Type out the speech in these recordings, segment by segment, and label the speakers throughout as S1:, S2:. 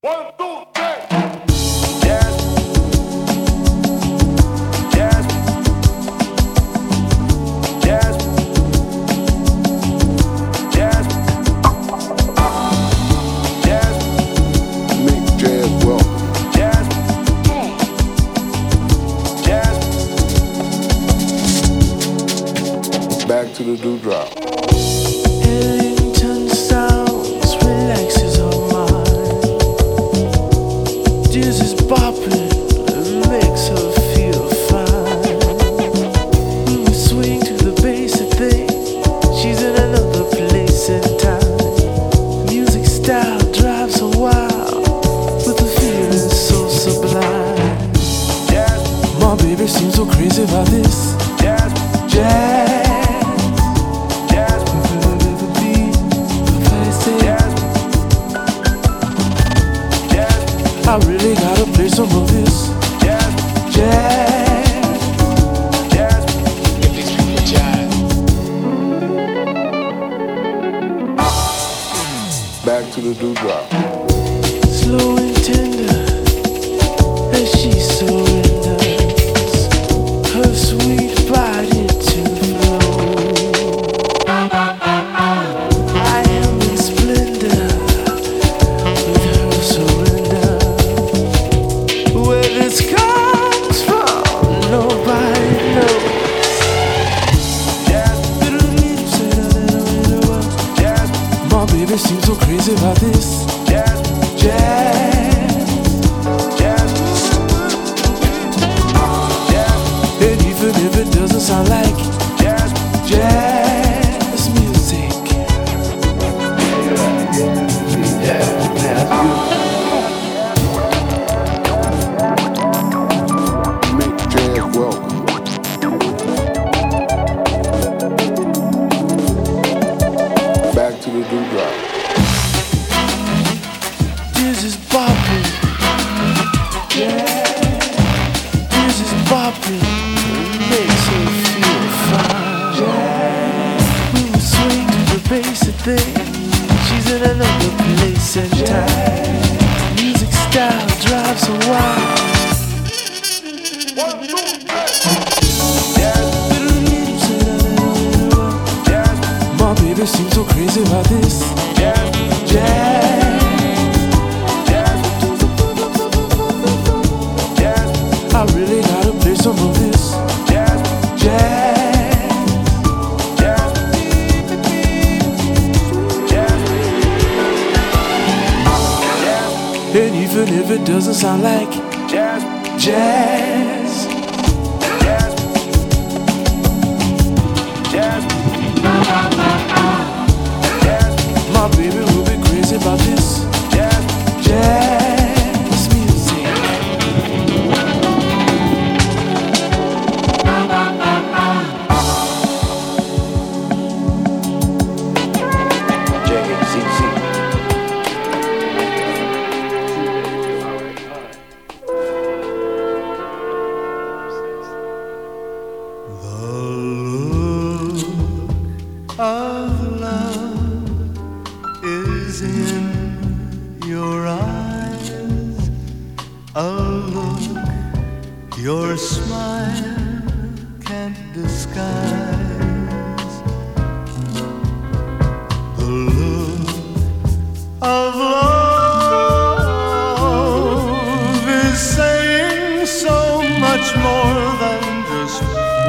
S1: One, two, three. Jazz. Jazz. Jazz. Jazz. Jazz. Make jazz. Jazz. Jazz. Back to the dewdrop.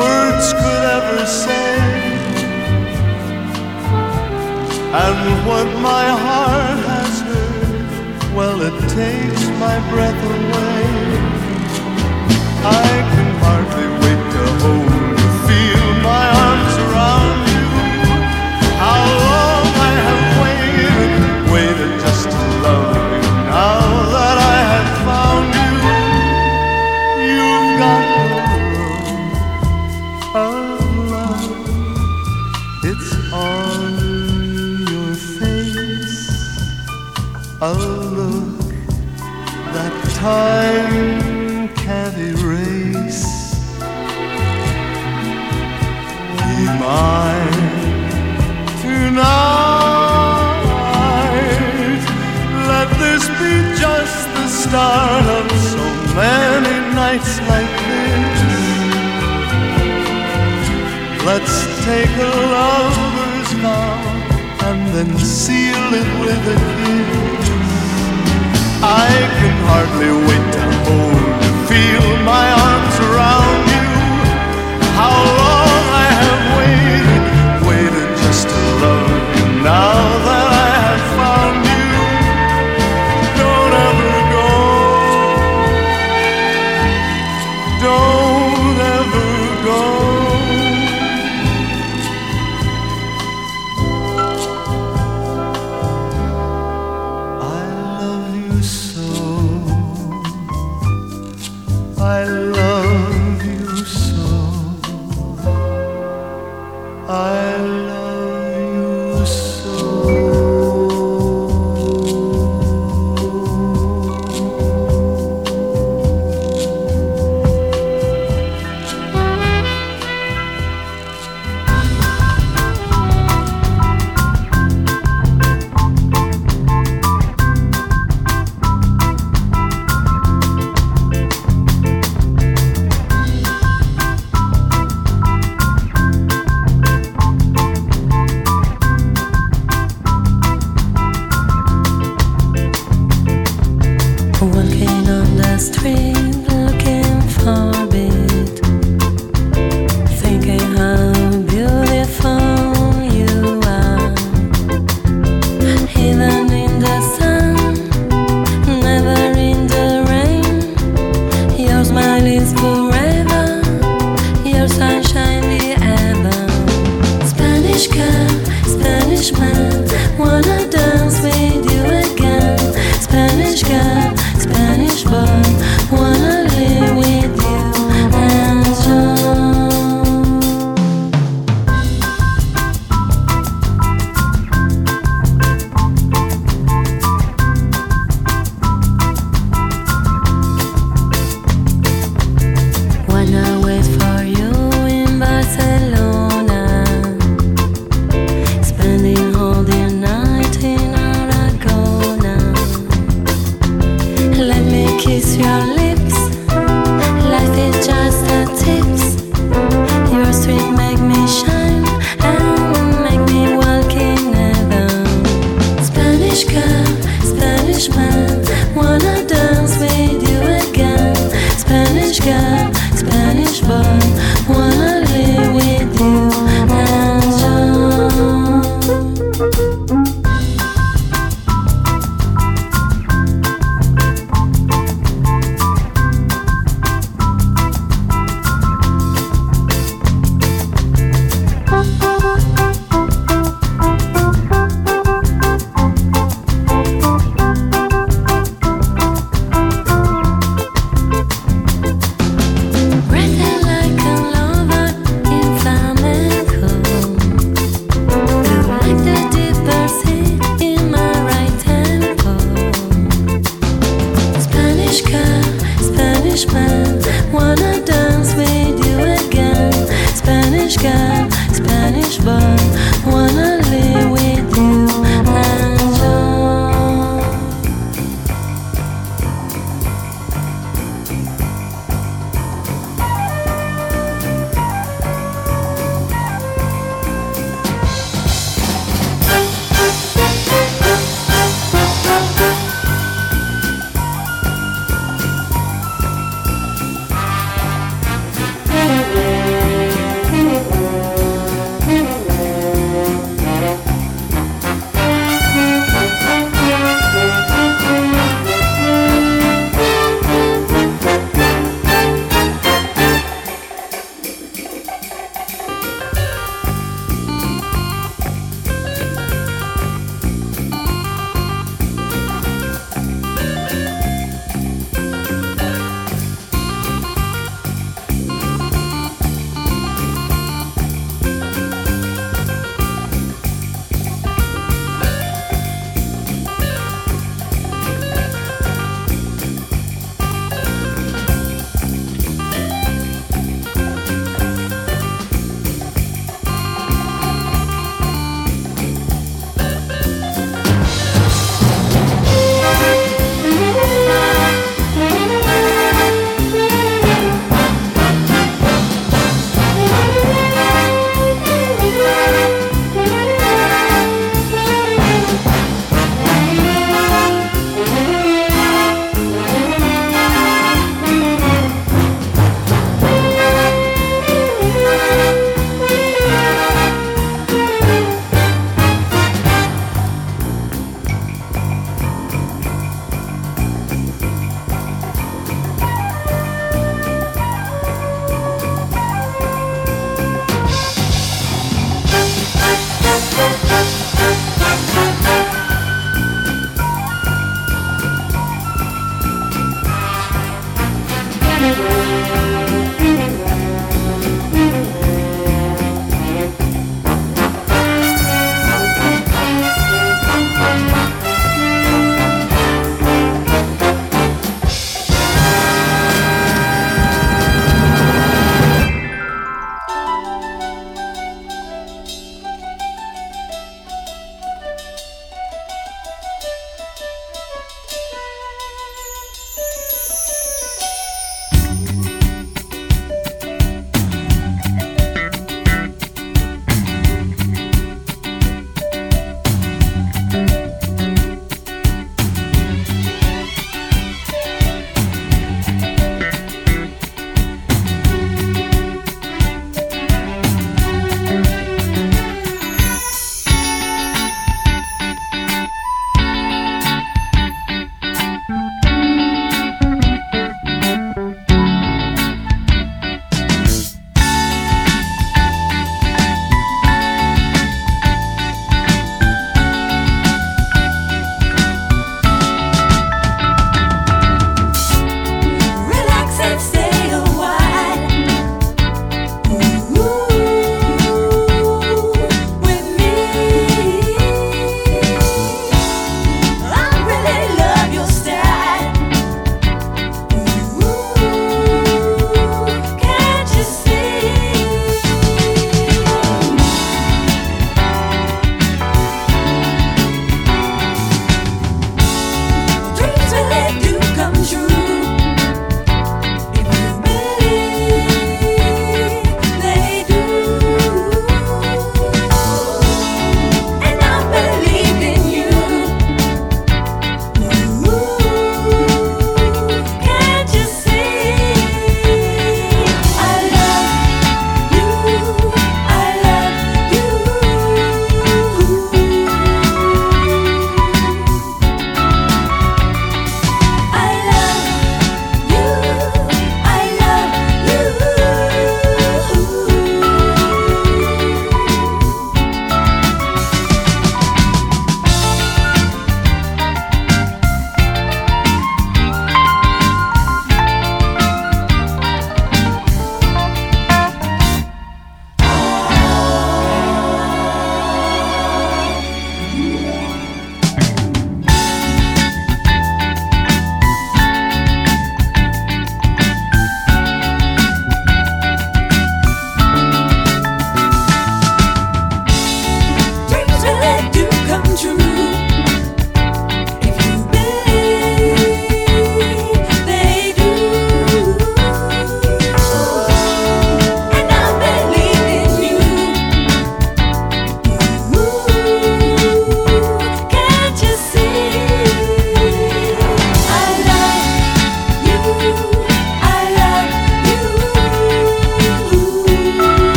S2: words could ever say, and what my heart has heard, well, it takes my breath away. take a lover's vow and then seal it with a kiss. I can hardly wait to hold you, feel my arms around you. How long I have waited, waited just to love you now. I love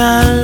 S3: my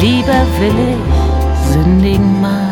S4: Lieber will ich sündigen mal.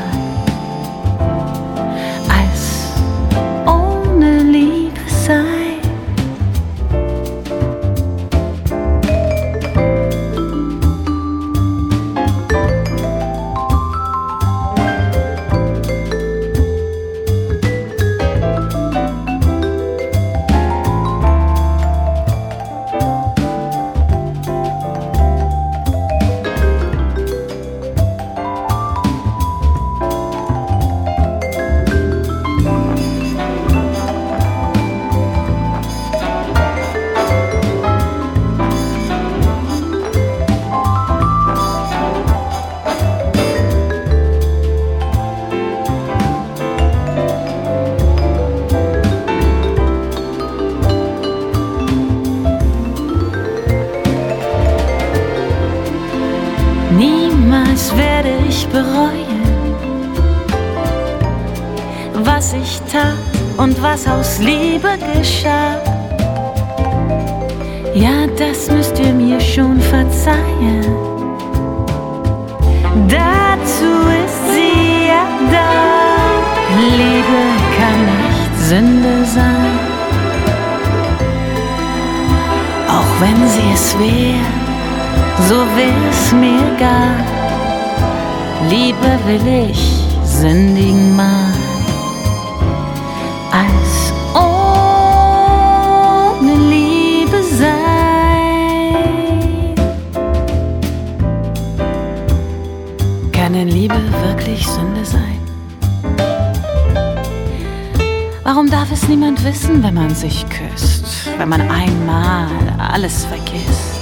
S4: Wenn man einmal alles vergisst?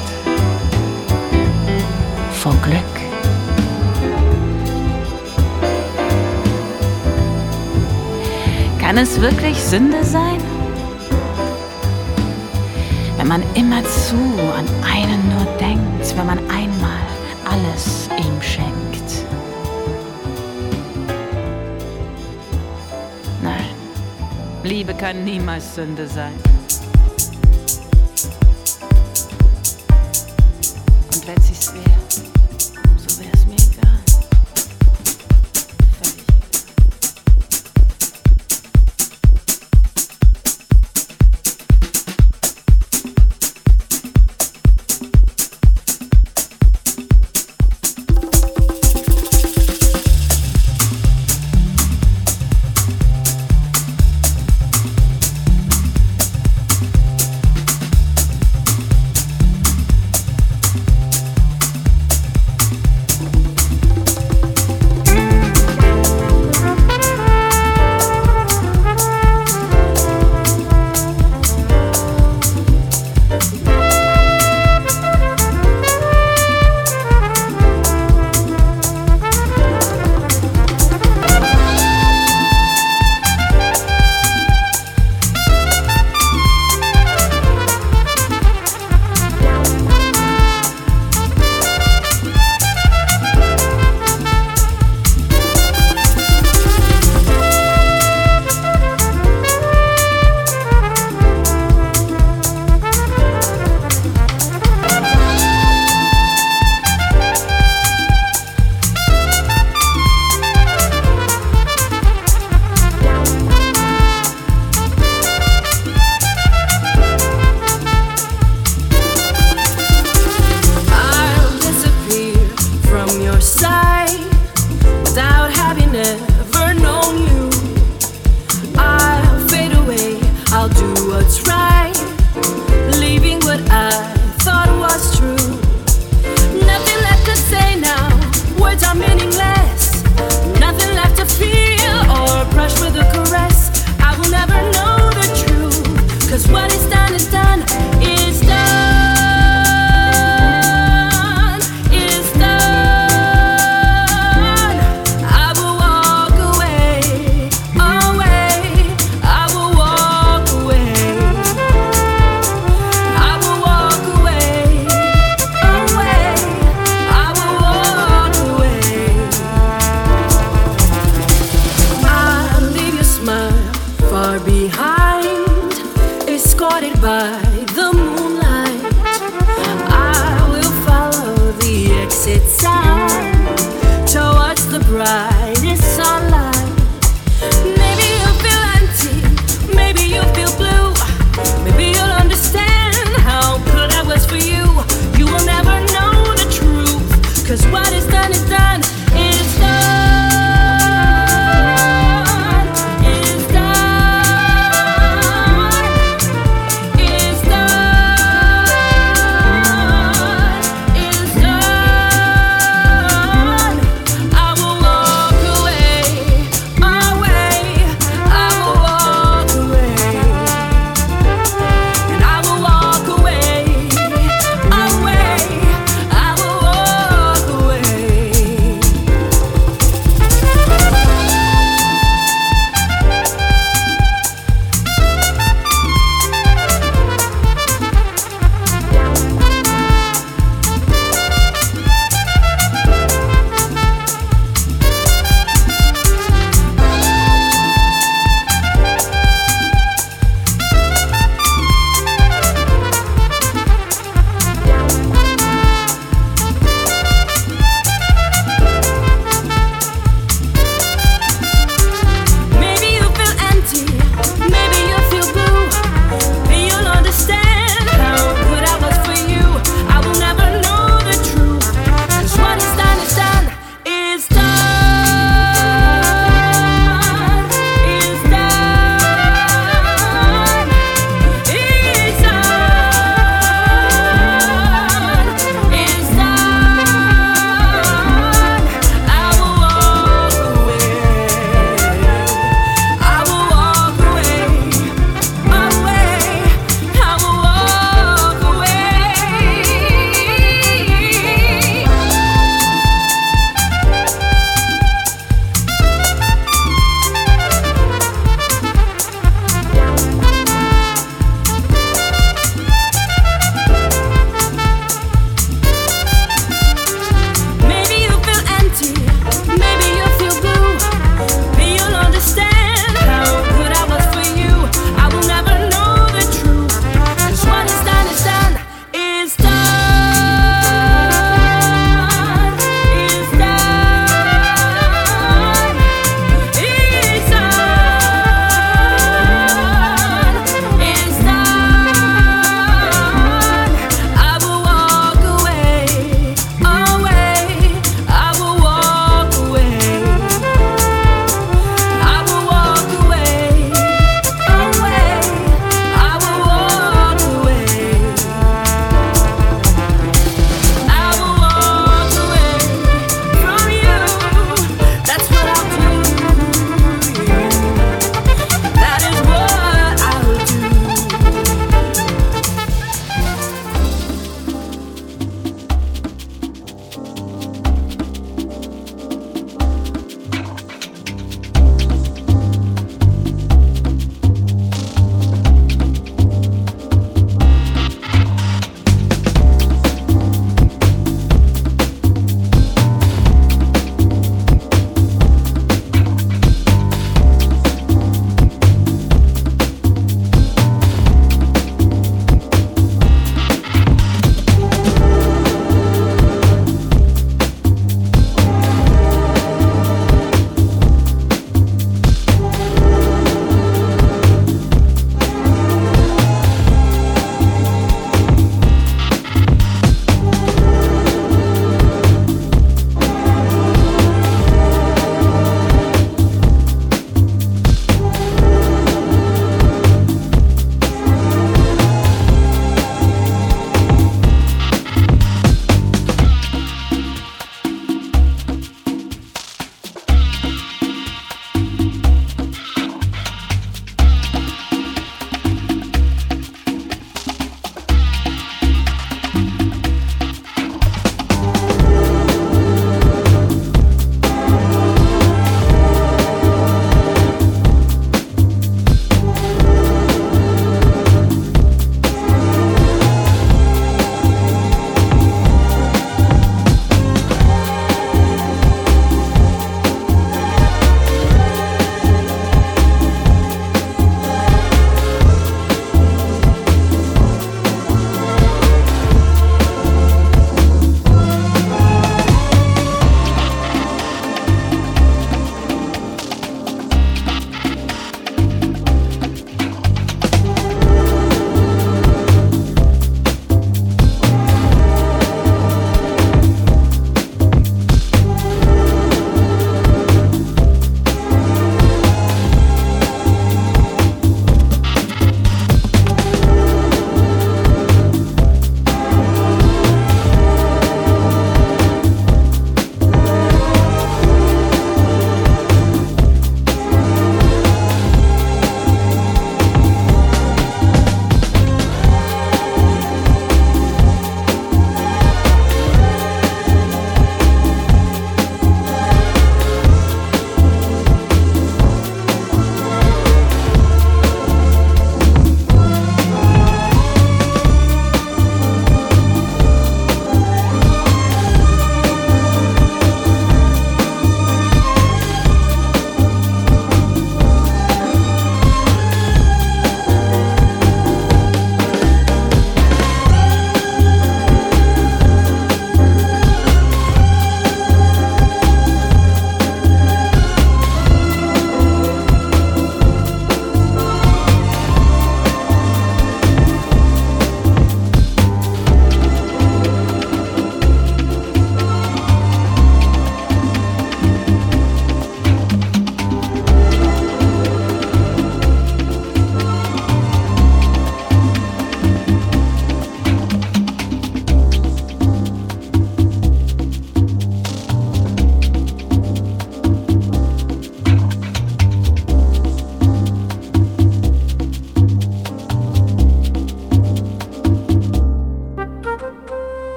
S4: Vor Glück. Kann es wirklich Sünde sein? Wenn man immerzu an einen nur denkt, wenn man einmal alles ihm schenkt. Liebe kann niemals Sünde sein.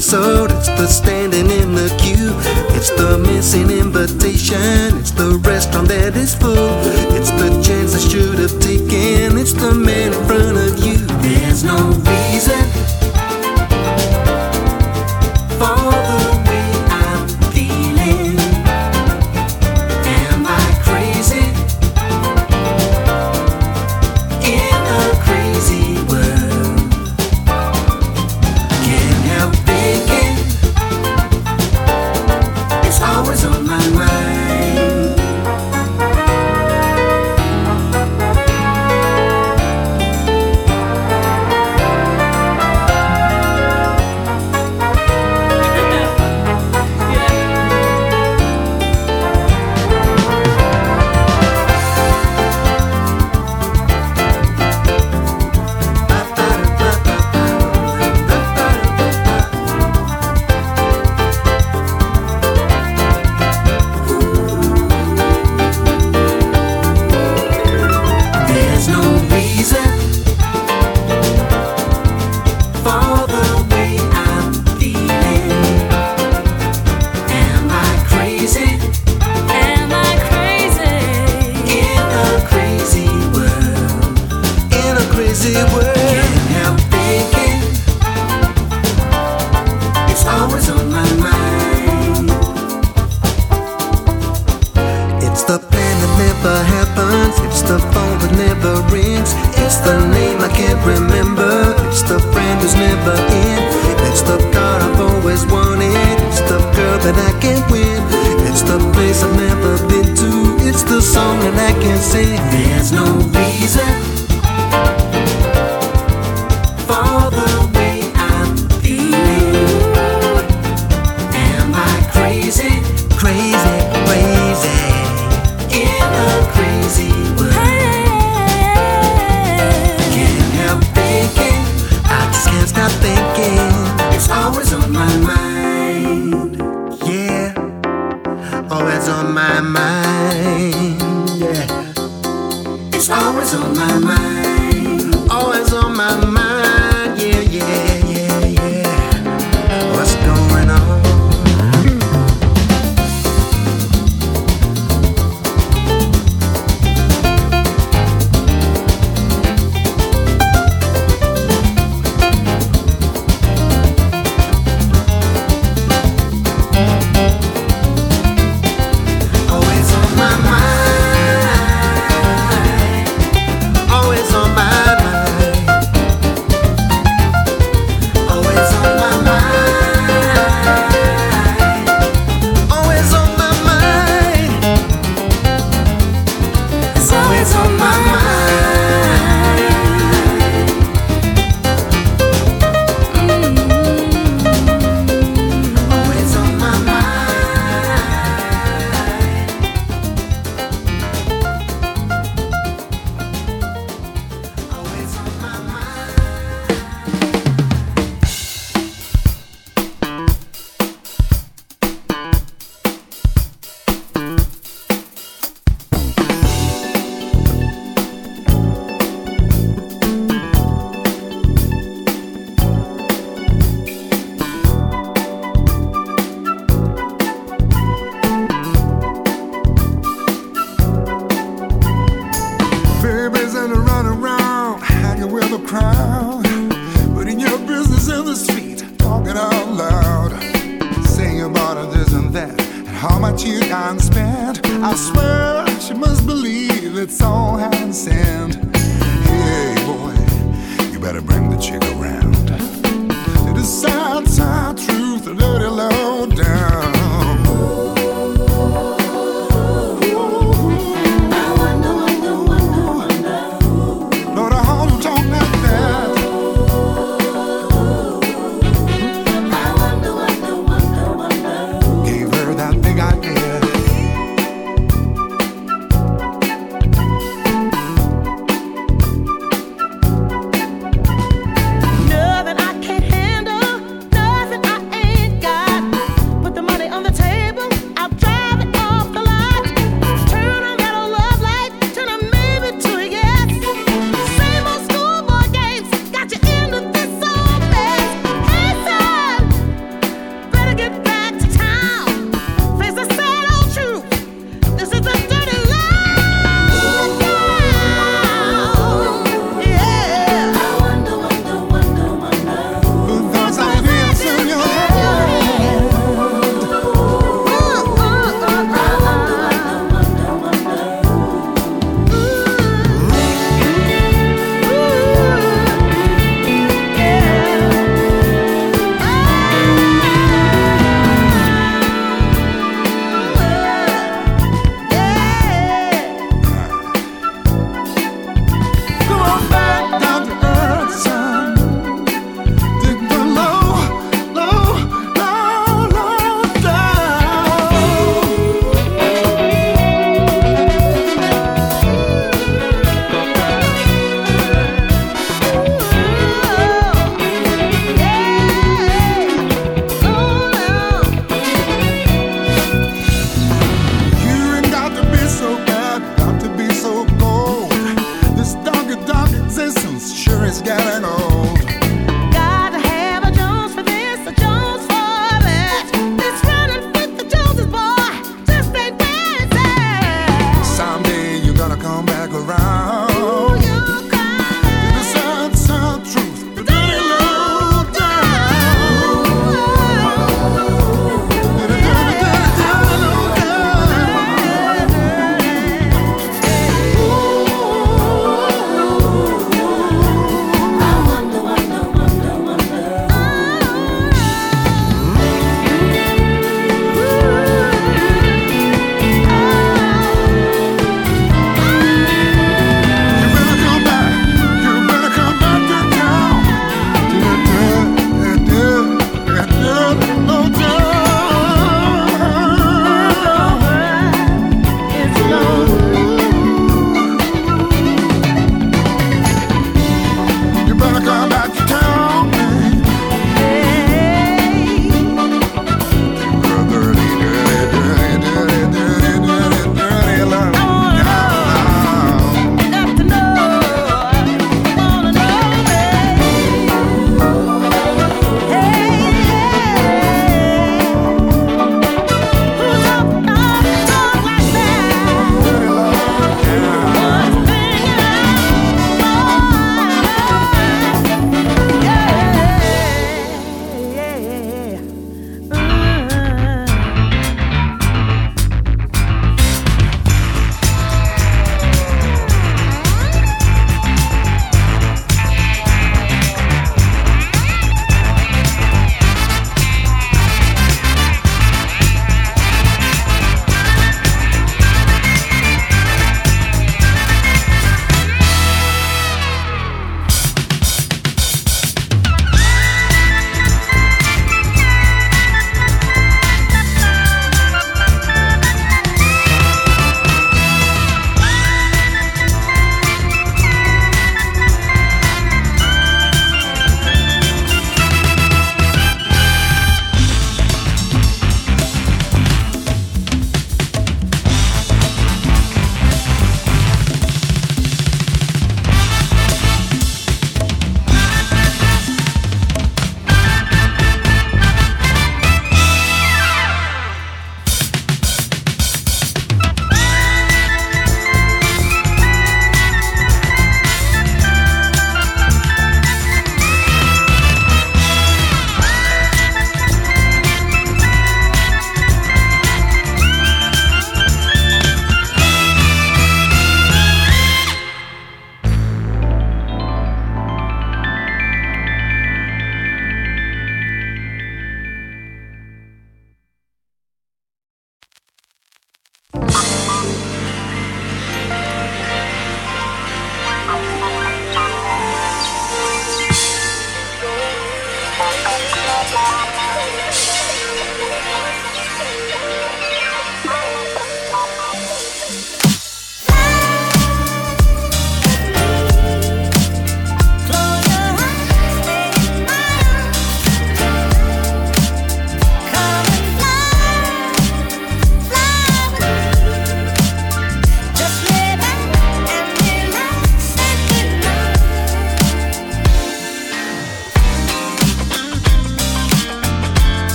S5: episode. It's the standing in the queue. It's the missing invitation. It's the restaurant that is full. It's the chance that should have